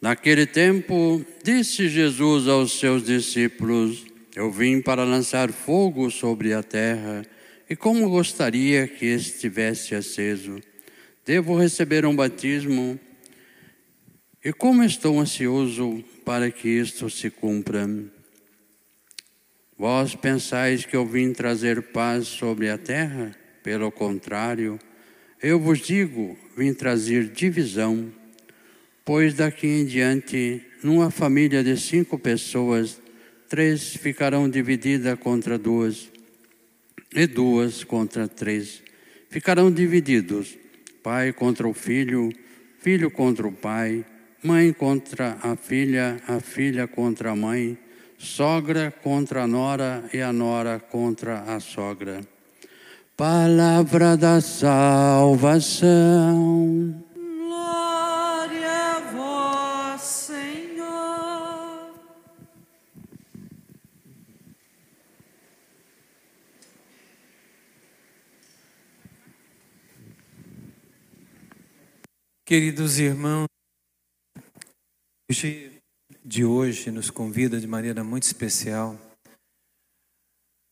Naquele tempo, disse Jesus aos seus discípulos: Eu vim para lançar fogo sobre a terra, e como gostaria que estivesse aceso. Devo receber um batismo, e como estou ansioso para que isto se cumpra. Vós pensais que eu vim trazer paz sobre a terra? Pelo contrário, eu vos digo: vim trazer divisão. Pois daqui em diante, numa família de cinco pessoas, três ficarão divididas contra duas, e duas contra três. Ficarão divididos, pai contra o filho, filho contra o pai, mãe contra a filha, a filha contra a mãe, sogra contra a nora e a nora contra a sogra. Palavra da salvação. Queridos irmãos, hoje de hoje nos convida de maneira muito especial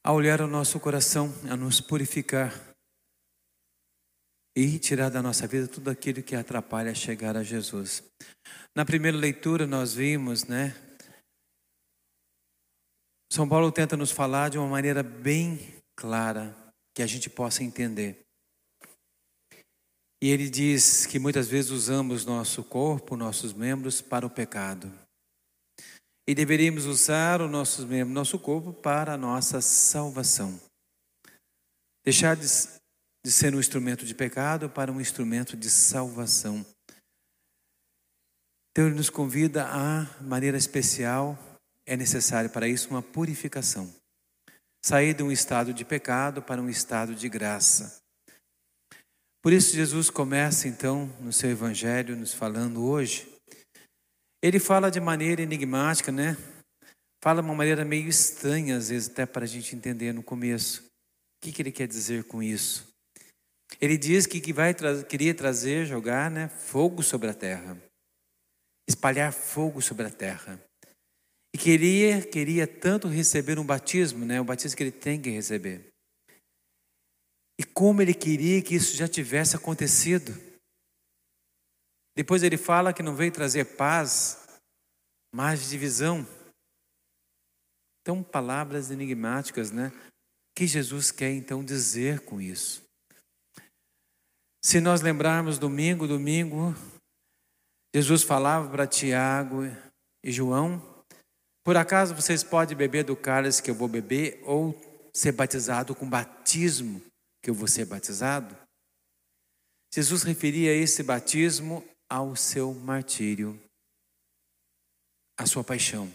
a olhar o nosso coração, a nos purificar e tirar da nossa vida tudo aquilo que atrapalha chegar a Jesus. Na primeira leitura nós vimos, né? São Paulo tenta nos falar de uma maneira bem clara que a gente possa entender. E ele diz que muitas vezes usamos nosso corpo, nossos membros para o pecado. E deveríamos usar o nosso membro, nosso corpo para a nossa salvação. Deixar de, de ser um instrumento de pecado para um instrumento de salvação. Então ele nos convida a maneira especial, é necessário para isso uma purificação. Sair de um estado de pecado para um estado de graça. Por isso Jesus começa então no seu evangelho nos falando hoje. Ele fala de maneira enigmática, né? Fala de uma maneira meio estranha, às vezes, até para a gente entender no começo. O que, que ele quer dizer com isso? Ele diz que, vai queria trazer, jogar né, fogo sobre a terra. Espalhar fogo sobre a terra. E queria, queria tanto receber um batismo, né? O batismo que ele tem que receber. Como ele queria que isso já tivesse acontecido. Depois ele fala que não veio trazer paz, mas divisão. Então, palavras enigmáticas, né? O que Jesus quer então dizer com isso? Se nós lembrarmos domingo, domingo, Jesus falava para Tiago e João: Por acaso vocês podem beber do cálice que eu vou beber ou ser batizado com batismo que eu vou ser batizado? Jesus referia esse batismo ao seu martírio, à sua paixão.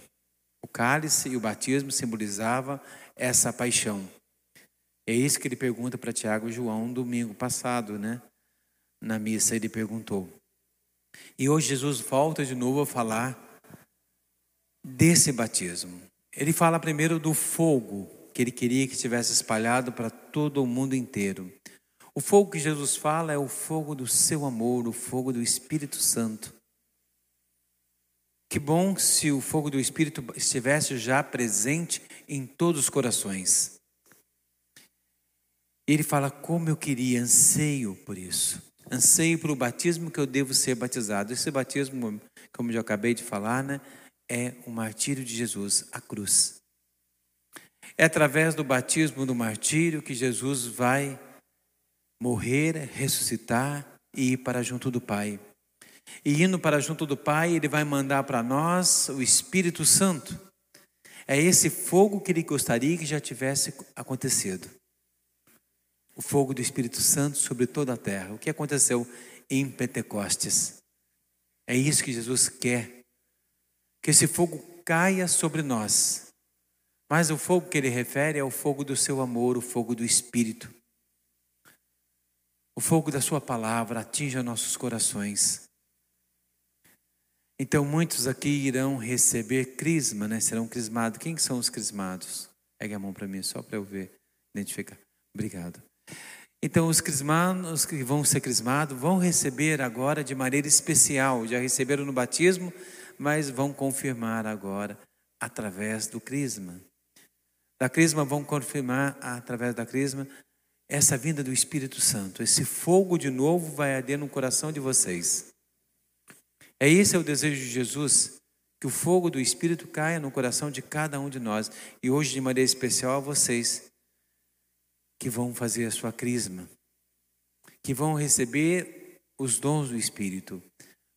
O cálice e o batismo simbolizavam essa paixão. É isso que ele pergunta para Tiago e João domingo passado, né? Na missa ele perguntou. E hoje Jesus volta de novo a falar desse batismo. Ele fala primeiro do fogo que ele queria que tivesse espalhado para todo o mundo inteiro. O fogo que Jesus fala é o fogo do seu amor, o fogo do Espírito Santo. Que bom se o fogo do Espírito estivesse já presente em todos os corações. Ele fala como eu queria, anseio por isso. Anseio pelo batismo que eu devo ser batizado. Esse batismo, como já acabei de falar, né, é o martírio de Jesus, a cruz. É através do batismo do martírio que Jesus vai morrer, ressuscitar e ir para junto do Pai. E indo para junto do Pai, Ele vai mandar para nós o Espírito Santo. É esse fogo que Ele gostaria que já tivesse acontecido. O fogo do Espírito Santo sobre toda a terra. O que aconteceu em Pentecostes? É isso que Jesus quer. Que esse fogo caia sobre nós. Mas o fogo que ele refere é o fogo do seu amor, o fogo do Espírito. O fogo da Sua palavra atinja nossos corações. Então, muitos aqui irão receber crisma, né? Serão crismados. Quem são os crismados? Pegue a mão para mim, só para eu ver, identificar. Obrigado. Então, os crismados que vão ser crismados vão receber agora de maneira especial. Já receberam no batismo, mas vão confirmar agora através do crisma. Da crisma vão confirmar através da crisma essa vinda do Espírito Santo, esse fogo de novo vai arder no coração de vocês. É esse é o desejo de Jesus, que o fogo do Espírito caia no coração de cada um de nós. E hoje, de maneira especial, a vocês que vão fazer a sua crisma, que vão receber os dons do Espírito,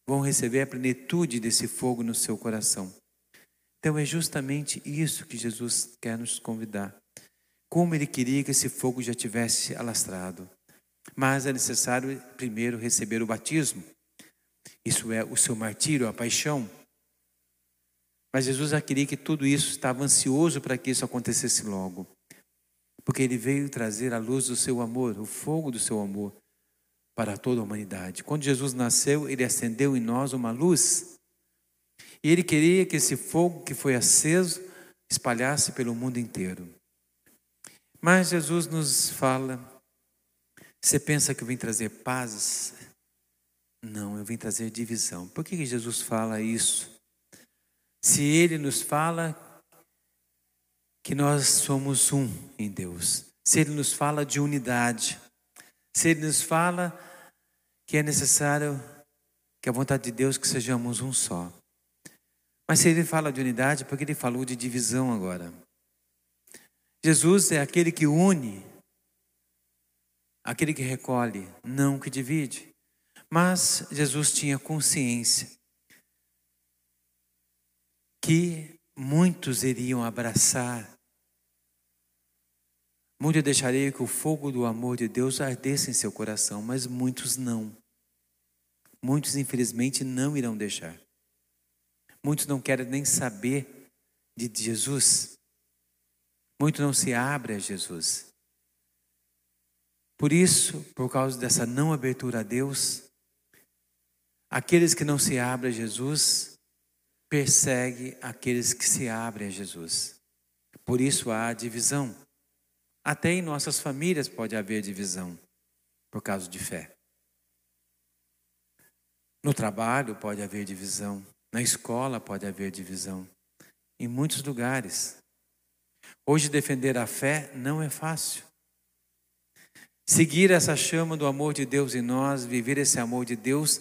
vão receber a plenitude desse fogo no seu coração. Então é justamente isso que Jesus quer nos convidar. Como ele queria que esse fogo já tivesse alastrado. Mas é necessário primeiro receber o batismo. Isso é o seu martírio, a paixão. Mas Jesus já queria que tudo isso estava ansioso para que isso acontecesse logo. Porque ele veio trazer a luz do seu amor, o fogo do seu amor para toda a humanidade. Quando Jesus nasceu, ele acendeu em nós uma luz. E ele queria que esse fogo que foi aceso espalhasse pelo mundo inteiro. Mas Jesus nos fala: você pensa que eu vim trazer paz? Não, eu vim trazer divisão. Por que Jesus fala isso? Se ele nos fala que nós somos um em Deus, se ele nos fala de unidade, se ele nos fala que é necessário que a vontade de Deus que sejamos um só. Mas se ele fala de unidade, por que ele falou de divisão agora? Jesus é aquele que une, aquele que recolhe, não que divide. Mas Jesus tinha consciência que muitos iriam abraçar, muitos deixariam que o fogo do amor de Deus ardesse em seu coração, mas muitos não. Muitos, infelizmente, não irão deixar. Muitos não querem nem saber de Jesus. Muito não se abre a Jesus. Por isso, por causa dessa não abertura a Deus, aqueles que não se abrem a Jesus persegue aqueles que se abrem a Jesus. Por isso há divisão. Até em nossas famílias pode haver divisão por causa de fé. No trabalho pode haver divisão, na escola pode haver divisão, em muitos lugares. Hoje, defender a fé não é fácil. Seguir essa chama do amor de Deus em nós, viver esse amor de Deus,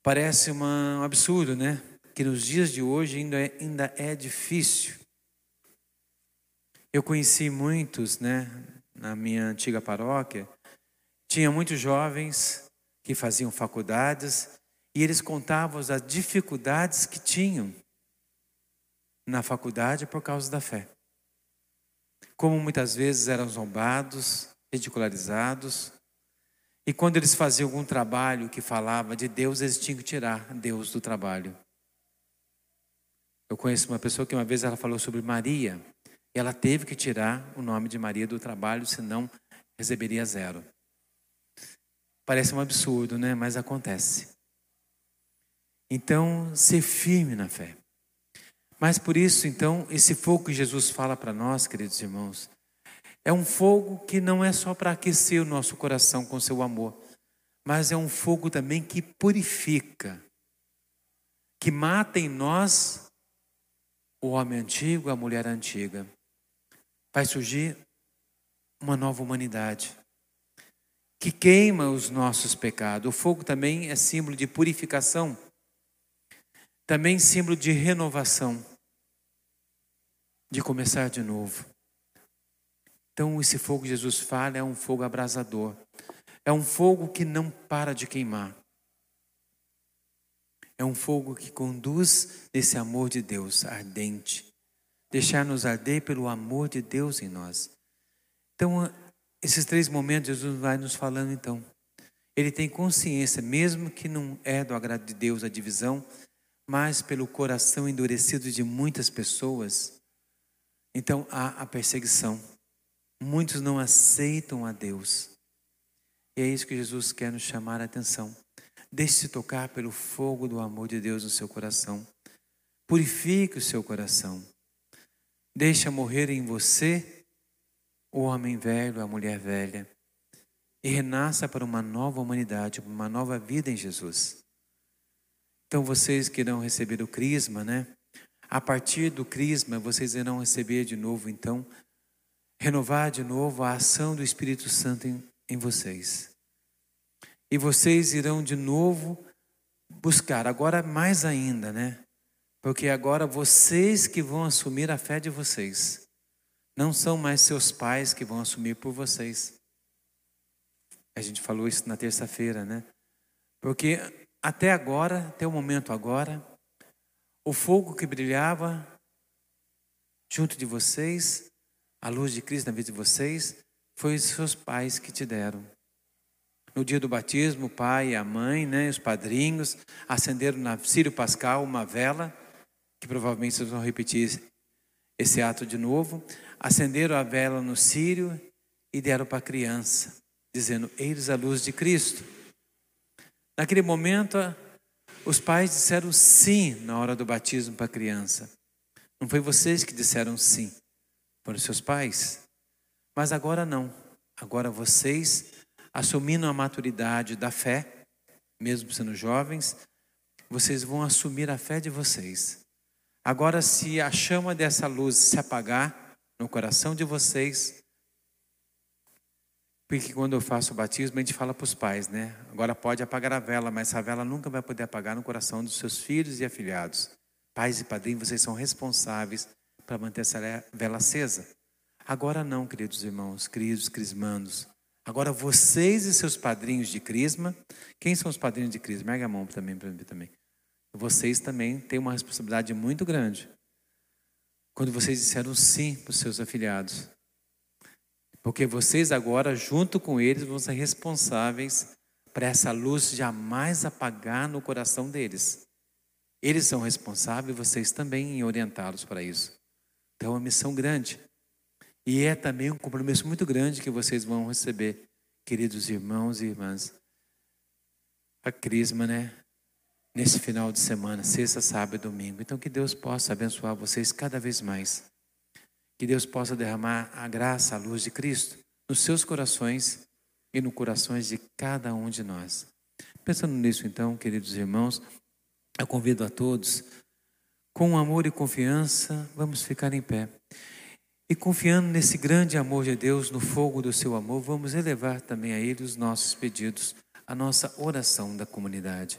parece um absurdo, né? Que nos dias de hoje ainda é, ainda é difícil. Eu conheci muitos, né, na minha antiga paróquia, tinha muitos jovens que faziam faculdades e eles contavam as dificuldades que tinham na faculdade por causa da fé como muitas vezes eram zombados, ridicularizados. E quando eles faziam algum trabalho que falava de Deus, eles tinham que tirar Deus do trabalho. Eu conheço uma pessoa que uma vez ela falou sobre Maria, e ela teve que tirar o nome de Maria do trabalho, senão receberia zero. Parece um absurdo, né? Mas acontece. Então, ser firme na fé. Mas por isso, então, esse fogo que Jesus fala para nós, queridos irmãos, é um fogo que não é só para aquecer o nosso coração com seu amor, mas é um fogo também que purifica, que mata em nós o homem antigo, a mulher antiga. Vai surgir uma nova humanidade que queima os nossos pecados. O fogo também é símbolo de purificação também símbolo de renovação, de começar de novo. Então, esse fogo que Jesus fala é um fogo abrasador, é um fogo que não para de queimar. É um fogo que conduz nesse amor de Deus ardente. Deixar-nos arder pelo amor de Deus em nós. Então, esses três momentos, Jesus vai nos falando então. Ele tem consciência, mesmo que não é do agrado de Deus a divisão, mas pelo coração endurecido de muitas pessoas, então há a perseguição. Muitos não aceitam a Deus. E é isso que Jesus quer nos chamar a atenção. Deixe-se tocar pelo fogo do amor de Deus no seu coração. Purifique o seu coração. Deixa morrer em você o homem velho, a mulher velha. E renasça para uma nova humanidade, uma nova vida em Jesus. Então vocês que irão receber o crisma, né? A partir do crisma, vocês irão receber de novo, então, renovar de novo a ação do Espírito Santo em, em vocês. E vocês irão de novo buscar, agora mais ainda, né? Porque agora vocês que vão assumir a fé de vocês. Não são mais seus pais que vão assumir por vocês. A gente falou isso na terça-feira, né? Porque até agora, até o momento agora, o fogo que brilhava junto de vocês, a luz de Cristo na vida de vocês, foi os seus pais que te deram. No dia do batismo, o pai e a mãe, né, os padrinhos, acenderam na Sírio Pascal uma vela, que provavelmente vocês vão repetir esse ato de novo. Acenderam a vela no Sírio e deram para a criança, dizendo: Eis a luz de Cristo. Naquele momento, os pais disseram sim na hora do batismo para a criança. Não foi vocês que disseram sim, foram seus pais. Mas agora não. Agora vocês assumindo a maturidade da fé, mesmo sendo jovens, vocês vão assumir a fé de vocês. Agora, se a chama dessa luz se apagar no coração de vocês, porque quando eu faço o batismo, a gente fala para os pais, né? Agora pode apagar a vela, mas essa vela nunca vai poder apagar no coração dos seus filhos e afilhados. Pais e padrinhos, vocês são responsáveis para manter essa vela acesa. Agora não, queridos irmãos, queridos crismanos. Agora vocês e seus padrinhos de crisma, quem são os padrinhos de crisma? Erga a mão também para mim também. Vocês também têm uma responsabilidade muito grande. Quando vocês disseram sim para os seus afiliados. Porque vocês agora, junto com eles, vão ser responsáveis para essa luz jamais apagar no coração deles. Eles são responsáveis, vocês também, em orientá-los para isso. Então é uma missão grande. E é também um compromisso muito grande que vocês vão receber, queridos irmãos e irmãs. A Crisma, né? Nesse final de semana, sexta, sábado e domingo. Então, que Deus possa abençoar vocês cada vez mais. Que Deus possa derramar a graça, a luz de Cristo nos seus corações e no corações de cada um de nós. Pensando nisso, então, queridos irmãos, eu convido a todos, com amor e confiança, vamos ficar em pé. E confiando nesse grande amor de Deus, no fogo do seu amor, vamos elevar também a Ele os nossos pedidos, a nossa oração da comunidade.